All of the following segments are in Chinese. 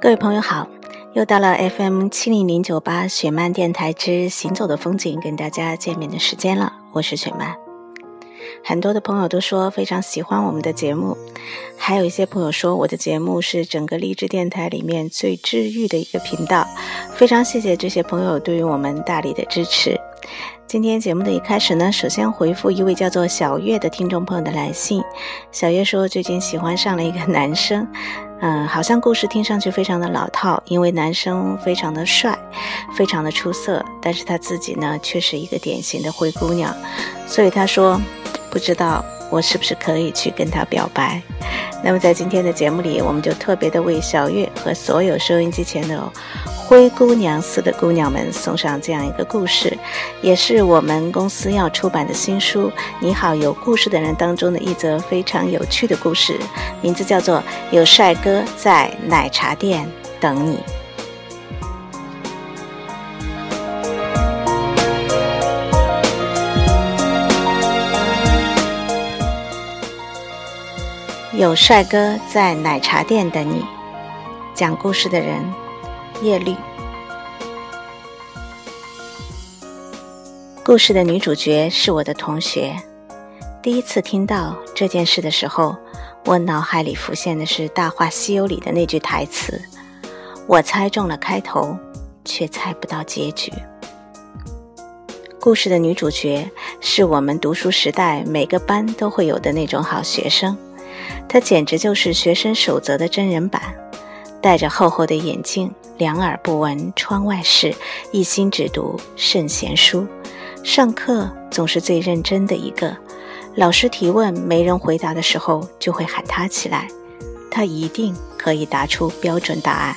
各位朋友好，又到了 FM 七零零九八雪漫电台之行走的风景，跟大家见面的时间了。我是雪漫，很多的朋友都说非常喜欢我们的节目，还有一些朋友说我的节目是整个励志电台里面最治愈的一个频道。非常谢谢这些朋友对于我们大力的支持。今天节目的一开始呢，首先回复一位叫做小月的听众朋友的来信。小月说最近喜欢上了一个男生。嗯，好像故事听上去非常的老套，因为男生非常的帅，非常的出色，但是他自己呢却是一个典型的灰姑娘，所以他说，不知道我是不是可以去跟他表白。那么在今天的节目里，我们就特别的为小月和所有收音机前的。灰姑娘似的姑娘们送上这样一个故事，也是我们公司要出版的新书《你好，有故事的人》当中的一则非常有趣的故事，名字叫做《有帅哥在奶茶店等你》。有帅哥在奶茶店等你，讲故事的人。叶绿，故事的女主角是我的同学。第一次听到这件事的时候，我脑海里浮现的是《大话西游》里的那句台词：“我猜中了开头，却猜不到结局。”故事的女主角是我们读书时代每个班都会有的那种好学生，他简直就是学生守则的真人版，戴着厚厚的眼镜。两耳不闻窗外事，一心只读圣贤书。上课总是最认真的一个，老师提问没人回答的时候，就会喊他起来，他一定可以答出标准答案。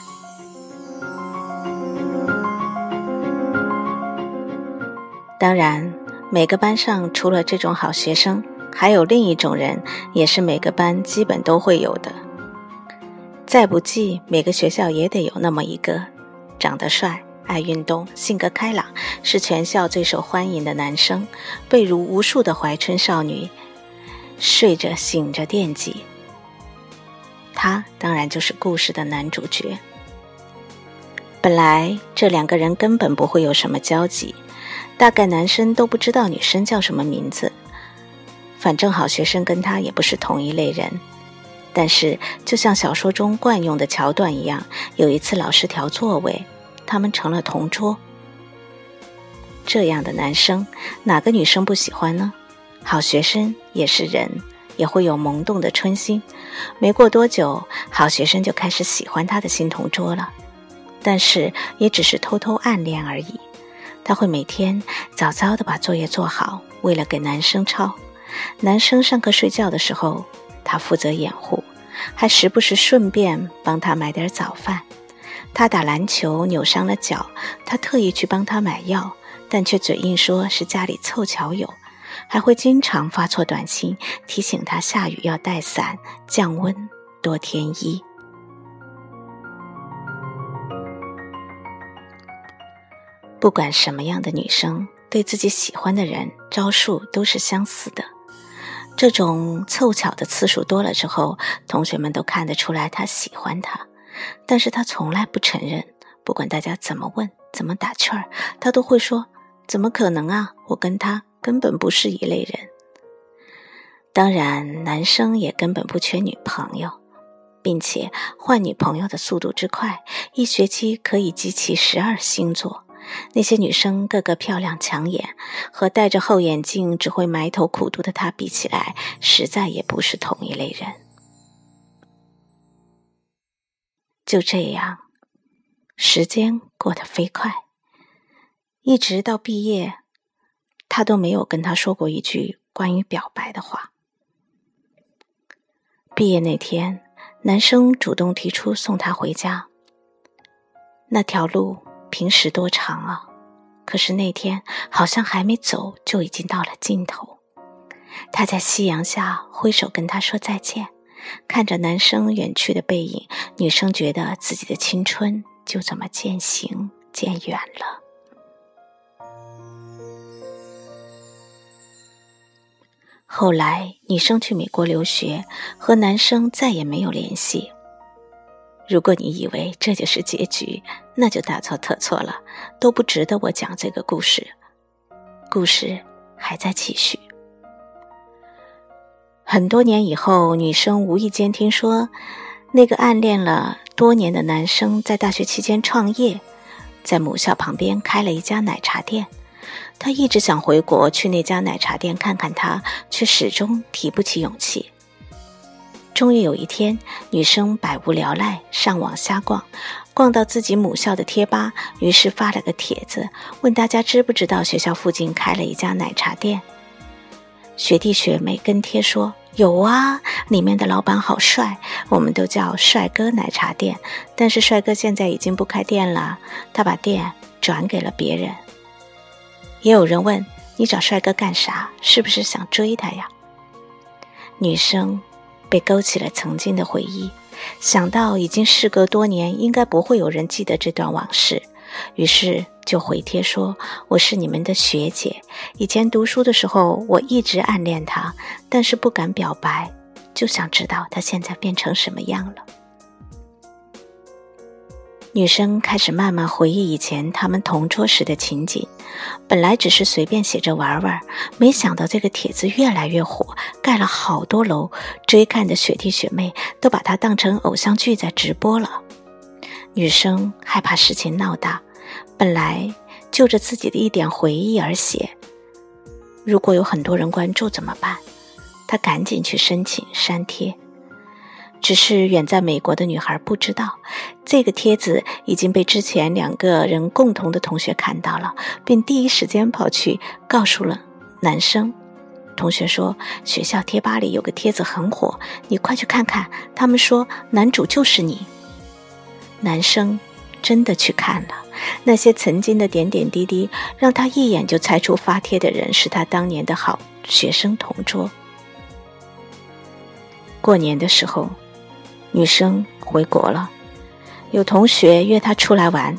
当然，每个班上除了这种好学生，还有另一种人，也是每个班基本都会有的。再不济，每个学校也得有那么一个，长得帅、爱运动、性格开朗，是全校最受欢迎的男生，被如无数的怀春少女睡着醒着惦记。他当然就是故事的男主角。本来这两个人根本不会有什么交集，大概男生都不知道女生叫什么名字。反正好学生跟他也不是同一类人。但是，就像小说中惯用的桥段一样，有一次老师调座位，他们成了同桌。这样的男生，哪个女生不喜欢呢？好学生也是人，也会有萌动的春心。没过多久，好学生就开始喜欢他的新同桌了，但是也只是偷偷暗恋而已。他会每天早早的把作业做好，为了给男生抄。男生上课睡觉的时候。他负责掩护，还时不时顺便帮他买点早饭。他打篮球扭伤了脚，他特意去帮他买药，但却嘴硬说是家里凑巧有，还会经常发错短信提醒他下雨要带伞、降温多添衣。不管什么样的女生，对自己喜欢的人，招数都是相似的。这种凑巧的次数多了之后，同学们都看得出来他喜欢他，但是他从来不承认。不管大家怎么问、怎么打趣儿，他都会说：“怎么可能啊？我跟他根本不是一类人。”当然，男生也根本不缺女朋友，并且换女朋友的速度之快，一学期可以集齐十二星座。那些女生个个漂亮抢眼，和戴着厚眼镜只会埋头苦读的他比起来，实在也不是同一类人。就这样，时间过得飞快，一直到毕业，他都没有跟他说过一句关于表白的话。毕业那天，男生主动提出送她回家，那条路。平时多长啊！可是那天好像还没走，就已经到了尽头。他在夕阳下挥手跟他说再见，看着男生远去的背影，女生觉得自己的青春就这么渐行渐远了。后来，女生去美国留学，和男生再也没有联系。如果你以为这就是结局，那就大错特错了，都不值得我讲这个故事。故事还在继续。很多年以后，女生无意间听说，那个暗恋了多年的男生在大学期间创业，在母校旁边开了一家奶茶店。她一直想回国去那家奶茶店看看他，却始终提不起勇气。终于有一天，女生百无聊赖，上网瞎逛，逛到自己母校的贴吧，于是发了个帖子，问大家知不知道学校附近开了一家奶茶店。学弟学妹跟贴说有啊，里面的老板好帅，我们都叫帅哥奶茶店。但是帅哥现在已经不开店了，他把店转给了别人。也有人问你找帅哥干啥？是不是想追他呀？女生。被勾起了曾经的回忆，想到已经事隔多年，应该不会有人记得这段往事，于是就回帖说：“我是你们的学姐，以前读书的时候我一直暗恋她，但是不敢表白，就想知道他现在变成什么样了。”女生开始慢慢回忆以前他们同桌时的情景。本来只是随便写着玩玩，没想到这个帖子越来越火，盖了好多楼。追看的学弟学妹都把它当成偶像剧在直播了。女生害怕事情闹大，本来就着自己的一点回忆而写，如果有很多人关注怎么办？她赶紧去申请删帖。只是远在美国的女孩不知道，这个帖子已经被之前两个人共同的同学看到了，并第一时间跑去告诉了男生。同学说学校贴吧里有个帖子很火，你快去看看。他们说男主就是你。男生真的去看了，那些曾经的点点滴滴，让他一眼就猜出发帖的人是他当年的好学生同桌。过年的时候。女生回国了，有同学约她出来玩，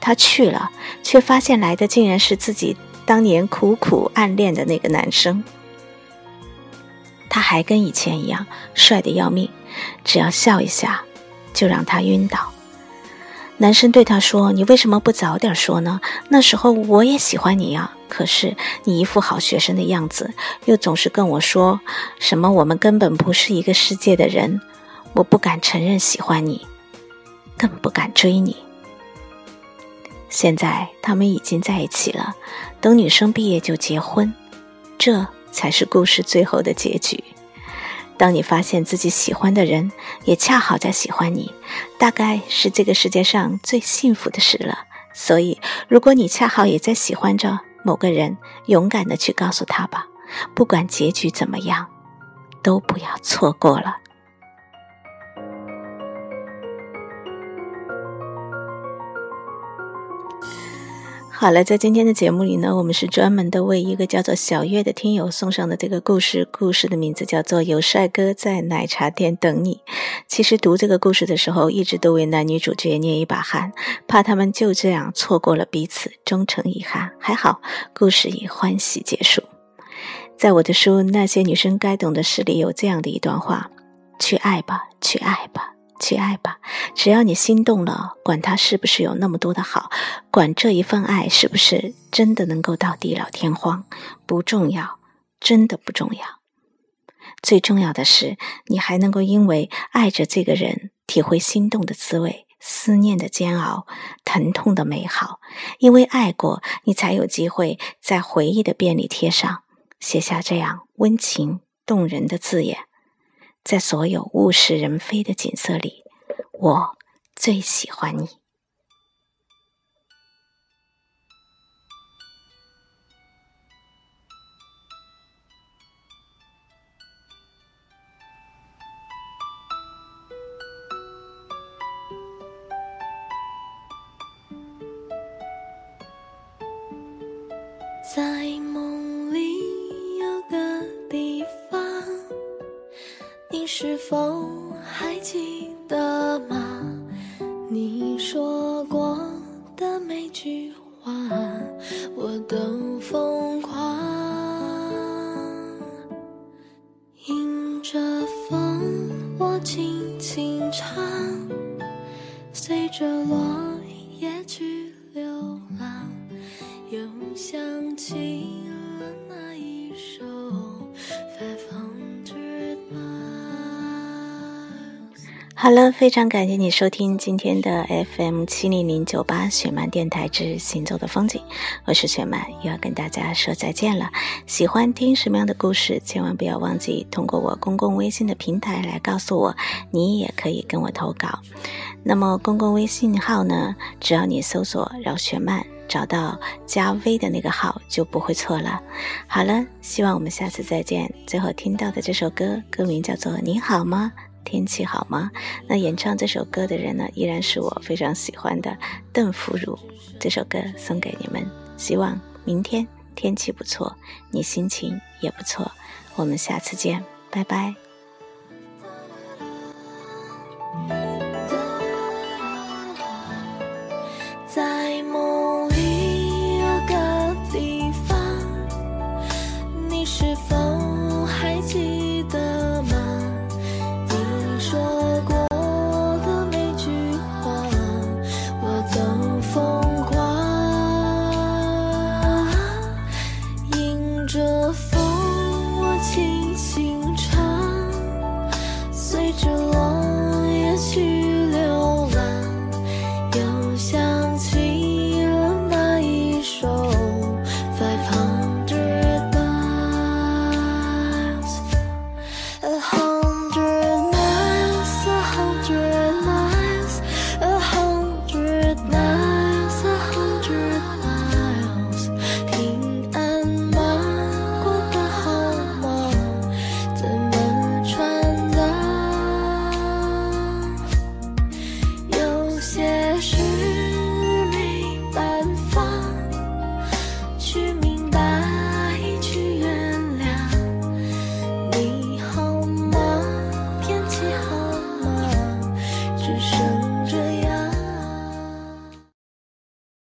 她去了，却发现来的竟然是自己当年苦苦暗恋的那个男生。他还跟以前一样帅的要命，只要笑一下，就让他晕倒。男生对她说：“你为什么不早点说呢？那时候我也喜欢你呀，可是你一副好学生的样子，又总是跟我说什么我们根本不是一个世界的人。”我不敢承认喜欢你，更不敢追你。现在他们已经在一起了，等女生毕业就结婚，这才是故事最后的结局。当你发现自己喜欢的人也恰好在喜欢你，大概是这个世界上最幸福的事了。所以，如果你恰好也在喜欢着某个人，勇敢的去告诉他吧，不管结局怎么样，都不要错过了。好了，在今天的节目里呢，我们是专门的为一个叫做小月的听友送上的这个故事。故事的名字叫做《有帅哥在奶茶店等你》。其实读这个故事的时候，一直都为男女主角捏一把汗，怕他们就这样错过了彼此，终成遗憾。还好，故事以欢喜结束。在我的书《那些女生该懂的事》里，有这样的一段话：去爱吧，去爱吧。去爱吧，只要你心动了，管他是不是有那么多的好，管这一份爱是不是真的能够到地老天荒，不重要，真的不重要。最重要的是，你还能够因为爱着这个人，体会心动的滋味，思念的煎熬，疼痛的美好。因为爱过，你才有机会在回忆的便利贴上写下这样温情动人的字眼。在所有物是人非的景色里，我最喜欢你。在梦风还记得吗？你说过的每句话我都疯狂迎着风我轻轻唱随着落叶去流浪又想起好了，非常感谢你收听今天的 FM 七零零九八雪漫电台之行走的风景，我是雪漫，又要跟大家说再见了。喜欢听什么样的故事，千万不要忘记通过我公共微信的平台来告诉我，你也可以跟我投稿。那么公共微信号呢，只要你搜索“饶雪漫”，找到加 V 的那个号就不会错了。好了，希望我们下次再见。最后听到的这首歌，歌名叫做《你好吗》。天气好吗？那演唱这首歌的人呢依然是我非常喜欢的邓福如。这首歌送给你们希望明天天气不错你心情也不错。我们下次见拜拜。在梦里有个地方你是否